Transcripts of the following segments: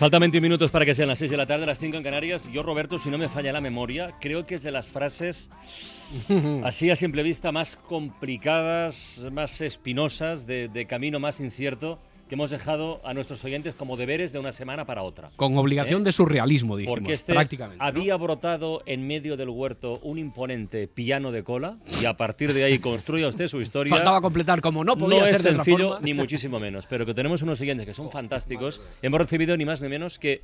Faltan 21 minutos para que sean las 6 de la tarde, las 5 en Canarias. Yo, Roberto, si no me falla la memoria, creo que es de las frases así a simple vista más complicadas, más espinosas, de, de camino más incierto que hemos dejado a nuestros oyentes como deberes de una semana para otra. Con obligación ¿Eh? de surrealismo, dijimos, Porque este prácticamente. ¿no? había brotado en medio del huerto un imponente piano de cola y a partir de ahí construya usted su historia. Faltaba completar, como no podía no ser es de otra sencillo, forma. ni muchísimo menos, pero que tenemos unos siguientes que son fantásticos. Hemos recibido ni más ni menos que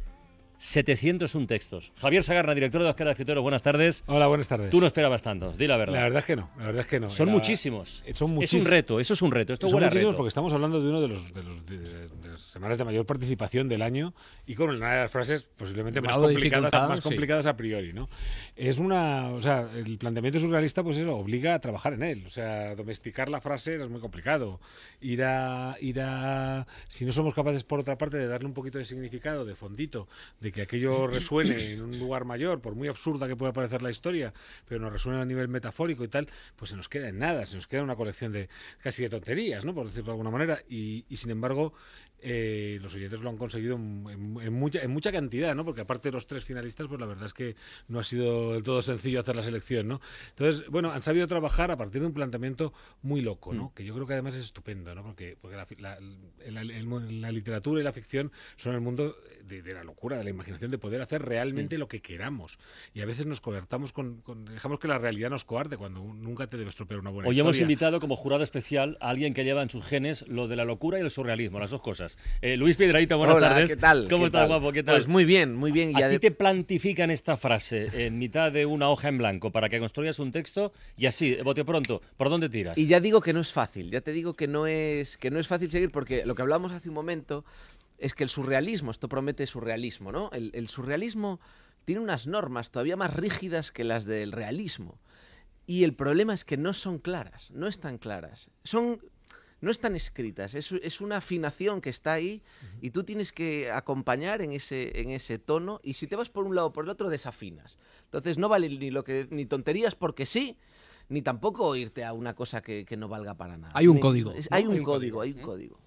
701 textos. Javier Sagarna, director de Oscar Escritores, buenas tardes. Hola, buenas tardes. Tú no esperabas tantos, di la verdad. La verdad es que no, la verdad es que no. son Era- muchísimos. eh, Son Es muchísimos. un reto, eso es un reto. Esto Son muchísimos reto. porque estamos hablando de uno de los de, los, de- de las semanas de mayor participación del año y con una de las frases posiblemente más de complicadas, más sí. complicadas a priori, ¿no? Es una, o sea, el planteamiento surrealista pues eso obliga a trabajar en él, o sea, domesticar la frase es muy complicado. Ir a ir a si no somos capaces por otra parte de darle un poquito de significado, de fondito, de que aquello resuene en un lugar mayor, por muy absurda que pueda parecer la historia, pero nos resuena a nivel metafórico y tal, pues se nos queda en nada, se nos queda una colección de casi de tonterías, ¿no? Por decirlo de alguna manera. Y, sin embargo, eh, los oyentes lo han conseguido en, mucha, en mucha cantidad, ¿no? Porque aparte de los tres finalistas, pues la verdad es que no ha sido del todo sencillo hacer la selección, ¿no? Entonces, bueno, han sabido trabajar a partir de un planteamiento muy loco, ¿no? Que yo creo que además es estupendo, ¿no? Porque, porque la, literatura y la ficción son el mundo de, de la locura, de la imaginación, de poder hacer realmente lo que queramos. Y a veces nos coartamos con, con- dejamos que la realidad nos coarte cuando nunca te debe estropear una buena Hoy historia. hemos invitado como jurado especial a alguien que lleva en sus genes lo de la locura y el surrealismo, las dos cosas. Eh, Luis Piedraíta, buenas Hola, tardes. ¿qué tal? ¿Cómo ¿Qué estás, tal? guapo? ¿Qué tal? Pues muy bien, muy bien. Y A ti te plantifican esta frase en mitad de una hoja en blanco para que construyas un texto y así, bote pronto, ¿por dónde tiras? Y ya digo que no es fácil, ya te digo que no es que no es fácil seguir porque lo que hablamos hace un momento es que el surrealismo, esto promete surrealismo, ¿no? El, el surrealismo tiene unas normas todavía más rígidas que las del realismo. Y el problema es que no son claras, no están claras. Son no están escritas, es, es una afinación que está ahí y tú tienes que acompañar en ese, en ese tono y si te vas por un lado o por el otro desafinas. Entonces no vale ni lo que ni tonterías porque sí, ni tampoco irte a una cosa que, que no valga para nada. Hay un código, es- ¿no? hay un Hay un código, código, hay un código.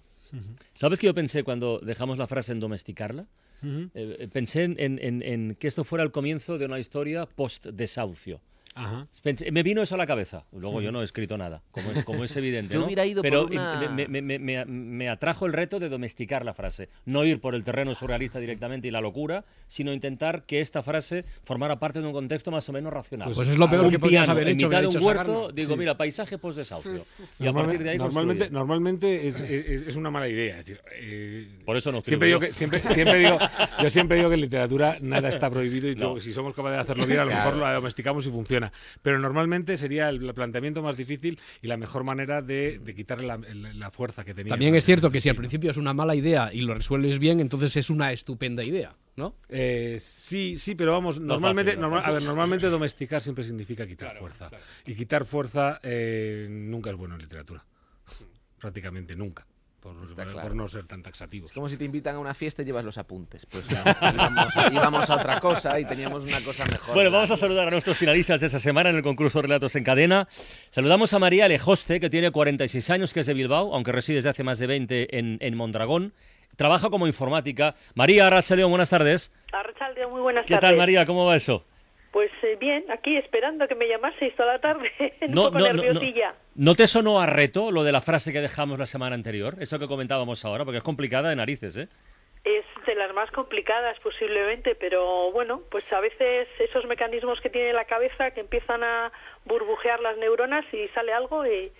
¿Sabes qué yo pensé cuando dejamos la frase en domesticarla? Eh, eh, pensé en, en- en- en que esto fuera el comienzo de una historia post-desahucio. Ajá. Pensé- me vino eso a la cabeza. Luego yo no he escrito nada, como es, como es evidente. Yo ¿no? hubiera ido Pero por una- me, me- me- me- me atrajo el reto de domesticar la frase. No ir por el terreno surrealista directamente y la locura, sino intentar que esta frase formara parte de un contexto más o menos racional. Pues es lo peor que podías haber en hecho, me mitad de un huerto, digo, Sí. mira, paisaje post-desahucio. Y a Normalmente- partir de ahí normalmente, construye. normalmente es, es- es una mala idea. Es decir, eh, Por eso no siempre digo que siempre, siempre digo yo siempre digo que en literatura nada está prohibido y No. tú- si somos capaces de hacerlo bien a lo mejor lo domesticamos y funciona. Pero normalmente sería el planteamiento más difícil y la mejor manera de, de quitarle la, fuerza que tenía. También es cierto que si al principio es una mala idea y lo resuelves bien, entonces es una estupenda idea, ¿no? Eh, sí, sí, pero vamos, No normalmente, fácil, no normal- a fácil. ver, normalmente domesticar siempre significa quitar fuerza. Y quitar fuerza eh, nunca es bueno en literatura. Prácticamente nunca. Por, Está por claro. no ser tan taxativos. Es como si te invitan a una fiesta y llevas los apuntes. Pues no, íbamos, a, íbamos a otra cosa y teníamos una cosa mejor. Bueno, vamos a saludar a nuestros finalistas de esta semana en el concurso Relatos en Cadena. Saludamos a María Alejoste, que tiene 46 años, que es de Bilbao, aunque reside desde hace más de 20 en, en Mondragón. Trabaja como informática. María Arrachaleo, buenas tardes. Arrachaldeón, muy buenas ¿Qué tardes. tal, María? ¿Cómo va eso? Pues eh, bien, aquí esperando que me llamaseis toda la tarde, un No, poco no, no, nerviosilla. ¿No te sonó a reto lo de la frase que dejamos la semana anterior? Eso que comentábamos ahora, porque es complicada de narices, ¿eh? Es de las más complicadas posiblemente, pero bueno, pues a veces esos mecanismos que tiene la cabeza que empiezan a burbujear las neuronas y sale algo y,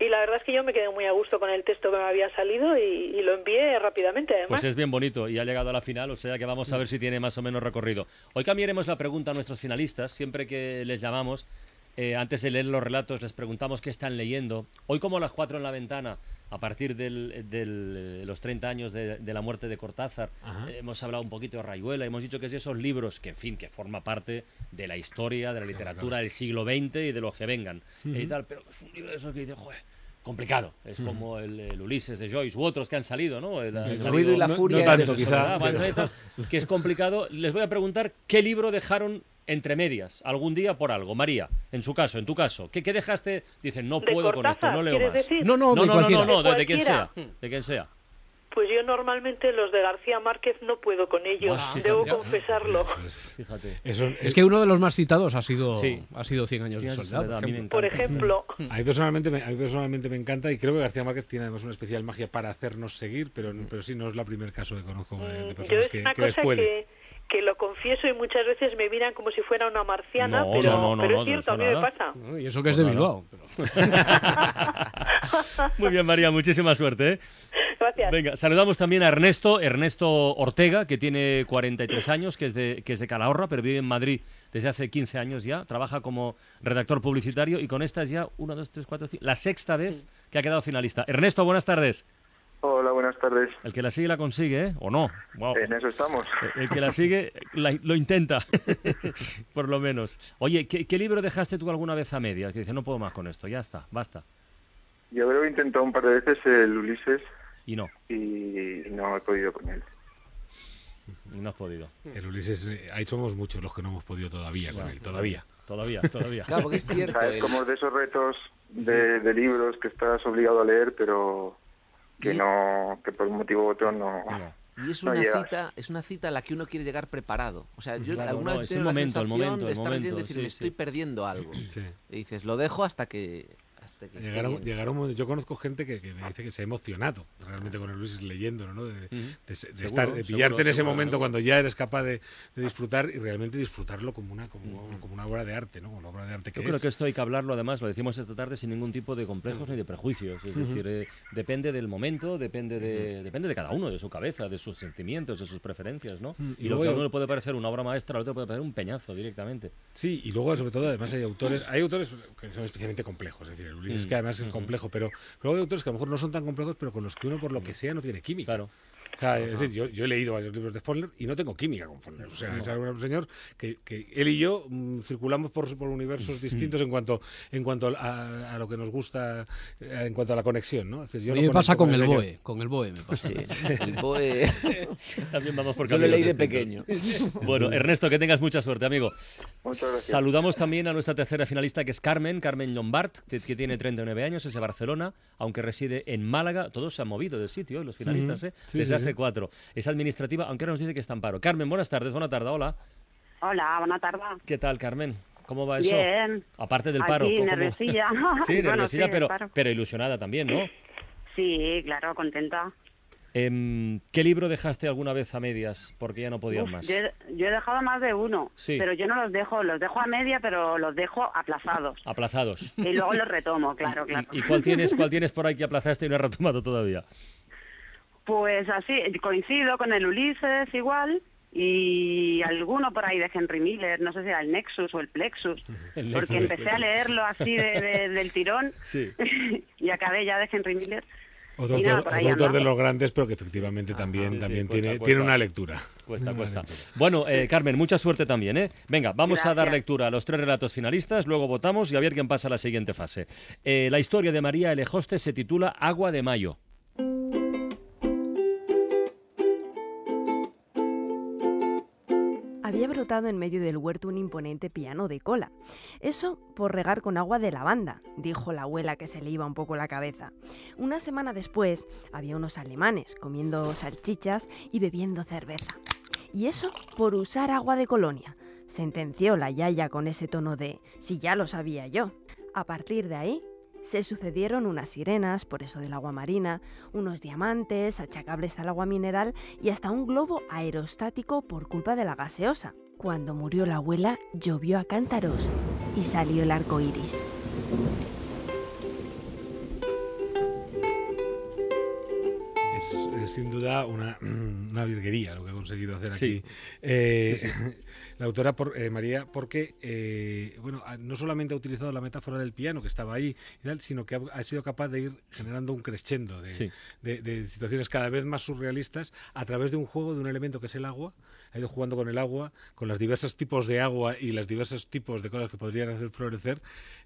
y la verdad es que yo me quedé muy a gusto con el texto que me había salido y, lo envié rápidamente además. Pues es bien bonito y ha llegado a la final, o sea que vamos a ver si tiene más o menos recorrido. Hoy cambiaremos la pregunta a nuestros finalistas, siempre que les llamamos. Eh, antes de leer los relatos les preguntamos qué están leyendo. Hoy como a las 4 en la ventana, a partir del, eh, los 30 años de, de la muerte de Cortázar, eh, hemos hablado un poquito de Rayuela, hemos dicho que es de esos libros que, en fin, que forma parte de la historia, de la literatura del siglo XX y de los que vengan. eh, y tal, pero es un libro de esos que dice, joder, complicado. Es como el, el Ulises de Joyce u otros que han salido, ¿no? El, El ruido y la No- furia. no es tanto, de- quizá. pero- tal, que es complicado. Les voy a preguntar qué libro dejaron entre medias algún día por algo. María, en su caso, en tu caso, ¿qué, qué dejaste? Dicen, no ¿De puedo con esto, no leo más. decir? No, no, No, de no, no, no, no, de, ¿De quien sea, de quien sea. Pues yo normalmente los de García Márquez no puedo con ellos, Ah, debo confesarlo. Pues, Fíjate. eso, Es que uno de los más citados ha sido, Sí. ha sido 100 años de Cien años de soledad. soledad, a mí me ejemplo. Por ejemplo, A mí, personalmente me, a mí personalmente me encanta y creo que García Márquez tiene además una especial magia para hacernos seguir, pero, pero sí, no es la primer caso que conozco de, de mm, yo personas es que, una que les cosa puede. que, que lo confieso y muchas veces me miran como si fuera una marciana, No, pero, no, no, no, pero no, es cierto, a mí me pasa. Y eso que es de. Bilbao. pero- Muy bien, María, muchísima suerte. ¿eh? Gracias. Venga, saludamos también a Ernesto, Ernesto Ortega, que tiene 43 años, que es, de, que es de Calahorra, pero vive en Madrid desde hace 15 años ya. Trabaja como redactor publicitario y con esta es ya, 1, 2, 3, 4, 5, la sexta vez que ha quedado finalista. Ernesto, buenas tardes. Hola, buenas tardes. El que la sigue la consigue, ¿eh? ¿O no? Wow. En eso estamos. El que la sigue la- lo intenta, por lo menos. Oye, ¿qué, qué libro dejaste tú alguna vez a medias? Que dice, no puedo más con esto, ya está, basta. Yo creo que he intentado un par de veces el Ulises Y no, y no he podido con él. no has podido. El Ulises, eh, ahí somos muchos los que no hemos podido todavía con él, todavía. Todavía, todavía. Claro, porque es cierto. ¿Sabes? el- Como de esos retos de, de libros que estás obligado a leer, pero que Y- no, que por un motivo u otro no. No. Y es No una llegas. cita, es una cita a la que uno quiere llegar preparado. O sea, yo Claro, alguna no, vez es el tenido la momento, el sensación momento, de el estar leyendo y decir, sí, me sí. estoy perdiendo algo. Sí. Y dices, lo dejo hasta que que llegará un momento- yo conozco gente que, que me dice que se ha emocionado realmente con el Ulises leyéndolo, ¿no? De, de- Ujú. de- de Seguro, estar, seguro, pillarte en ese seguro, momento cuando ya eres capaz de, disfrutar y realmente disfrutarlo como una, como, como una obra de arte, ¿no? Como la obra de arte que Yo creo es. que esto hay que hablarlo, además, lo decimos esta tarde sin ningún tipo de complejos ni de prejuicios. Es decir, eh, depende del momento, depende de, depende de cada uno, de su cabeza, de sus sentimientos, de sus preferencias, ¿no? Y Y lo luego que a uno le puede parecer una obra maestra, al otro puede parecer un peñazo directamente. Sí, y luego sobre todo además hay autores, hay autores que son especialmente complejos, es decir, el Mm, que además es complejo, pero luego hay autores que a lo mejor no son tan complejos, pero con los que uno por lo que sea no tiene química. Claro. Sea, es decir, yo, yo he leído varios libros de Faulkner y no tengo química con Faulkner. O sea, es un señor que, que él y yo mm, circulamos por, por universos distintos en cuanto en cuanto a, a lo que nos gusta, eh, en cuanto a la conexión, ¿no? Es decir, yo A no mí me pasa conecto con el. BOE, con el BOE me pasa. Sí, el BOE. También vamos por Yo lo leí de distintos. pequeño. Bueno, Ernesto, que tengas mucha suerte, amigo. Muchas gracias. Saludamos también a nuestra tercera finalista, que es Carmen, Carmen Lombard, que, que tiene 39 años, es de Barcelona, aunque reside en Málaga. Todos se han movido del sitio, ¿eh? los finalistas, ¿eh? Sí, desde sí, hace Es administrativa, aunque ahora nos dice que está en paro. Carmen, buenas tardes, buena tarde, hola. Hola, buenas tardes. ¿Qué tal, Carmen? ¿Cómo va eso? Bien. Aparte del paro. Aquí, ¿cómo- nerviosilla. sí, Bueno, nerviosilla, sí, pero, pero ilusionada también, ¿no? Sí, claro, contenta. Em, ¿Qué libro dejaste alguna vez a medias? Porque ya no podías Uf, más. yo, he, yo he dejado más de uno, Sí. pero yo no los dejo, los dejo a media, pero los dejo aplazados. Aplazados. Y luego los retomo, claro, claro. ¿Y, y cuál tienes cuál tienes por ahí que aplazaste y no has retomado todavía? Pues así, coincido con el Ulises igual, y alguno por ahí de Henry Miller, no sé si era el Nexus o el Plexus, El porque Nexus, empecé a leerlo así de- de- del tirón Sí. y acabé ya de Henry Miller. Otro nada, autor, por ahí otro autor de los grandes, pero que efectivamente también, sí, también cuesta, tiene, cuesta. tiene una lectura. Cuesta, cuesta. Bueno, eh, Carmen, mucha suerte también, ¿eh? Venga, vamos a dar lectura a los tres relatos finalistas, luego votamos y a ver quién pasa a la siguiente fase. Eh, la historia de María Elejoste se titula Agua de Mayo. En medio del huerto un imponente piano de cola. Eso por regar con agua de lavanda, dijo la abuela que se le iba un poco la cabeza. Una semana después había unos alemanes comiendo salchichas y bebiendo cerveza. Y eso por usar agua de colonia, sentenció la yaya con ese tono de si ya lo sabía yo. A partir de ahí se sucedieron unas sirenas, por eso del agua marina, unos diamantes achacables al agua mineral y hasta un globo aerostático por culpa de la gaseosa. Cuando murió la abuela, llovió a cántaros y salió el arco iris. Es, sin duda una, una virguería lo que ha conseguido hacer Sí. aquí. Eh, Sí, La autora por, eh, María, porque eh, bueno, no solamente ha utilizado la metáfora del piano que estaba ahí, y tal, sino que ha, ha sido capaz de ir generando un crescendo de, Sí. de- de situaciones cada vez más surrealistas a través de un juego de un elemento que es el agua. Ha ido jugando con el agua, con los diversos tipos de agua y los diversos tipos de cosas que podrían hacer florecer.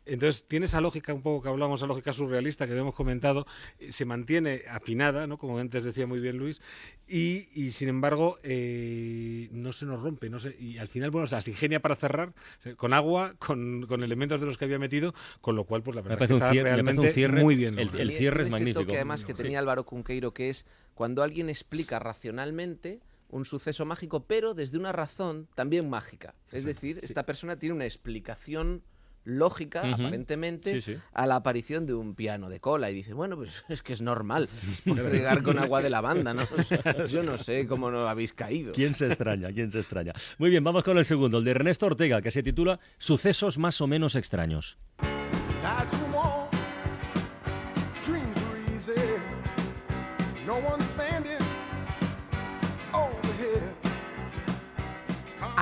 Entonces, tiene esa lógica un poco que hablamos, esa lógica surrealista que habíamos comentado, eh, se mantiene afinada, ¿no? como antes decía muy bien Luis, y, y, sin embargo eh, no se nos rompe. No se, y al final, bueno, se las ingenia para cerrar o sea, con agua, con, con elementos de los que había metido, con lo cual, pues la Me verdad parece que un está cierre- me parece un realmente cierre- muy bien. el- cierre es magnífico. toque, además que Sí. tenía Álvaro Cunqueiro, que es cuando alguien explica racionalmente un suceso mágico, pero desde una razón también mágica. Es decir, esta persona tiene una explicación lógica, aparentemente, Sí, sí. a la aparición de un piano de cola. Y dice, bueno, pues es que es normal. Es por regar con agua de lavanda, ¿no? Yo no sé cómo no habéis caído. ¿Quién se extraña? ¿Quién se extraña? Muy bien, vamos con el segundo, el de Ernesto Ortega, que se titula Sucesos más o menos extraños. Nights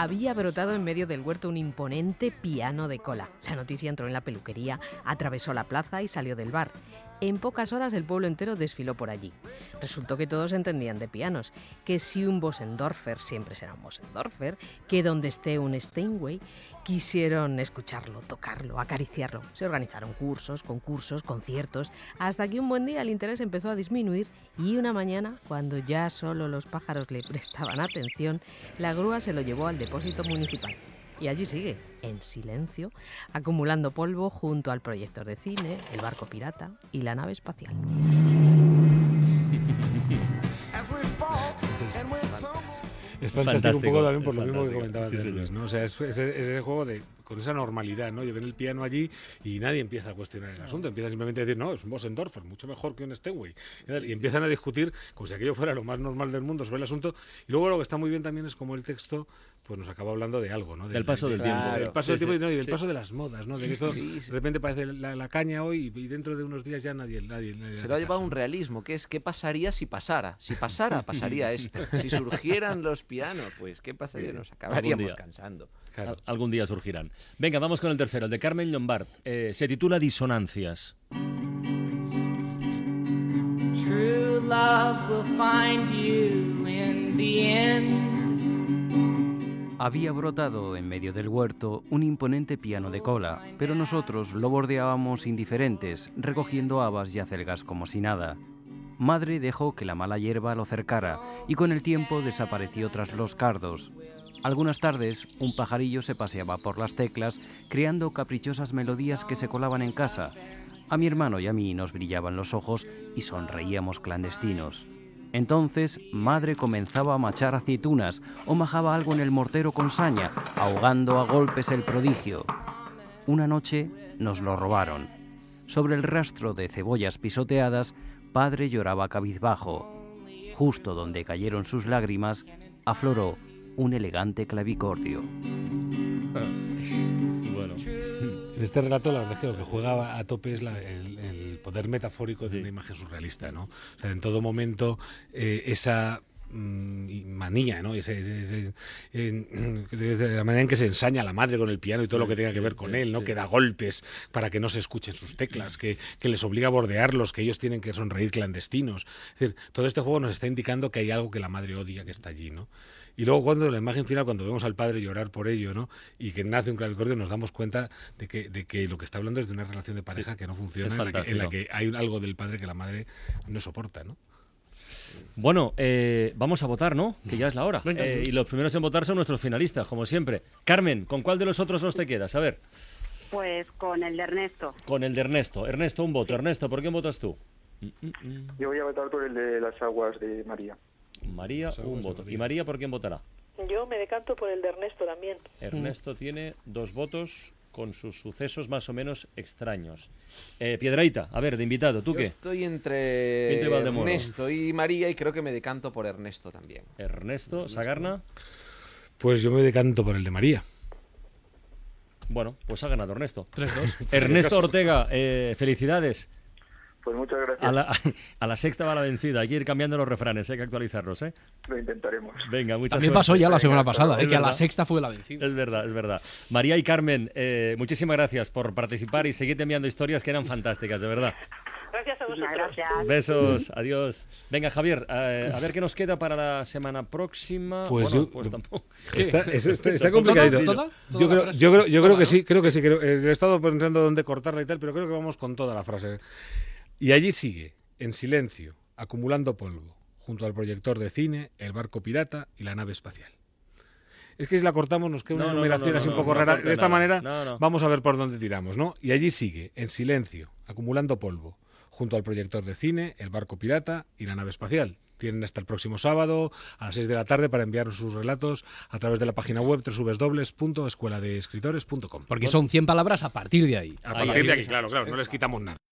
Había brotado en medio del huerto un imponente piano de cola. La noticia entró en la peluquería, atravesó la plaza y salió del bar. En pocas horas el pueblo entero desfiló por allí. Resultó que todos entendían de pianos, que si un Bosendorfer siempre será un Bosendorfer, que donde esté un Steinway, quisieron escucharlo, tocarlo, acariciarlo. Se organizaron cursos, concursos, conciertos, hasta que un buen día el interés empezó a disminuir y una mañana, cuando ya solo los pájaros le prestaban atención, la grúa se lo llevó al depósito municipal. Y allí sigue, en silencio, acumulando polvo junto al proyector de cine, el barco pirata y la nave espacial. Es fantástico, Fantástico, un poco también por lo mismo que fantástico. comentaba Sí, antes ¿no? O sea, es, es- es ese juego de con esa normalidad, ¿no? Lleven el piano allí y nadie empieza a cuestionar el asunto, empieza simplemente a decir, no, es un Bosendorfer, mucho mejor que un Steinway. Y empiezan a discutir como si aquello fuera lo más normal del mundo sobre el asunto. Y luego lo que está muy bien también es como el texto pues nos acaba hablando de algo, ¿no? Del paso del de- tiempo. Del paso Sí, del tiempo sí, y, no, y del sí. paso de las modas, ¿no? De que esto Sí, sí. de repente parece la, la caña hoy y dentro de unos días ya nadie... nadie, nadie Se lo ha llevado un realismo, que es qué pasaría si pasara. Si pasara, pasaría esto. Si surgieran los pianos, pues qué pasaría, nos acabaríamos cansando. Al- algún día surgirán. Venga, vamos con el tercero, el de Carmen Lombard. Eh, se titula Disonancias. True love will find you in the end. Había brotado en medio del huerto un imponente piano de cola, pero nosotros lo bordeábamos indiferentes, recogiendo habas y acelgas como si nada. Madre dejó que la mala hierba lo cercara y con el tiempo desapareció tras los cardos. Algunas tardes un pajarillo se paseaba por las teclas creando caprichosas melodías que se colaban en casa. A mi hermano y a mí nos brillaban los ojos y sonreíamos clandestinos. Entonces, madre comenzaba a machar aceitunas o majaba algo en el mortero con saña, ahogando a golpes el prodigio. Una noche nos lo robaron. Sobre el rastro de cebollas pisoteadas, padre lloraba cabizbajo. Justo donde cayeron sus lágrimas, afloró un elegante clavicordio. Bueno. En este relato, la verdad es que lo que juega a tope es la- el, el poder metafórico de una imagen surrealista, ¿no? O sea, en todo momento, eh, esa manía, ¿no? Ese- ese- ese- en- de la manera en que se ensaña a la madre con el piano y todo lo que tenga que ver con él, ¿no? Que da golpes para que no se escuchen sus teclas, que, que les obliga a bordearlos, que ellos tienen que sonreír clandestinos. Es decir, todo este juego nos está indicando que hay algo que la madre odia que está allí, ¿no? Y luego cuando la imagen final, cuando vemos al padre llorar por ello, ¿no? Y que nace un clavicordio, nos damos cuenta de que, de que lo que está hablando es de una relación de pareja Sí, que no funciona, en la que, en la fantástico. que hay algo del padre que la madre no soporta, ¿no? Bueno, eh, vamos a votar, ¿no? Que ya es la hora. Venga. Eh, y los primeros en votar son nuestros finalistas, como siempre. Carmen, ¿con cuál de los otros dos te quedas? A ver, Pues con el de Ernesto. con el de Ernesto. Ernesto, un voto. Ernesto, ¿por quién votas tú? Yo voy a votar por el de las aguas de María. María, un voto. ¿Y María por quién votará? Yo me decanto por el de Ernesto también. Ernesto tiene dos votos con sus sucesos más o menos extraños. Eh, Piedraita, a ver, de invitado, ¿tú Yo qué? estoy entre. Ernesto y María y creo que me decanto por Ernesto también. Ernesto, Sagarna. Pues yo me decanto por el de María. Bueno, pues ha ganado Ernesto. 3-2. Ernesto Ortega, eh, felicidades. Pues muchas gracias. A la, a la sexta va la vencida. Hay que ir cambiando los refranes, hay que actualizarlos, ¿eh? Lo intentaremos. Venga, muchas También pasó ya la semana pasada, eh, que a la sexta fue la vencida. Es verdad, es verdad. María y Carmen, eh, muchísimas gracias por participar y seguir enviando historias que eran fantásticas, de verdad. Gracias a vosotros. Gracias. Besos, adiós. Venga, Javier, eh, a ver qué nos queda para la semana próxima. Pues bueno, yo- pues tampoco. Está, es- está, está complicadito. ¿Toda? Yo ¿Toda la creo, yo creo, yo creo Toda, que ¿no? sí, creo que sí. Creo, eh, he estado pensando dónde cortarla y tal, pero creo que vamos con toda la frase. Y allí sigue, en silencio, acumulando polvo, junto al proyector de cine, el barco pirata y la nave espacial. Es que si la cortamos nos queda una No, no, no, numeración no, así un poco no rara. de esta nada. manera No, no. vamos a ver por dónde tiramos, ¿no? Y allí sigue, en silencio, acumulando polvo, junto al proyector de cine, el barco pirata y la nave espacial. Tienen hasta el próximo sábado a las 6 de la tarde para enviar sus relatos a través de la página web www.escueladeescritores.com. Porque son 100 palabras a partir de ahí. A partir de aquí, claro, claro, no les quitamos nada.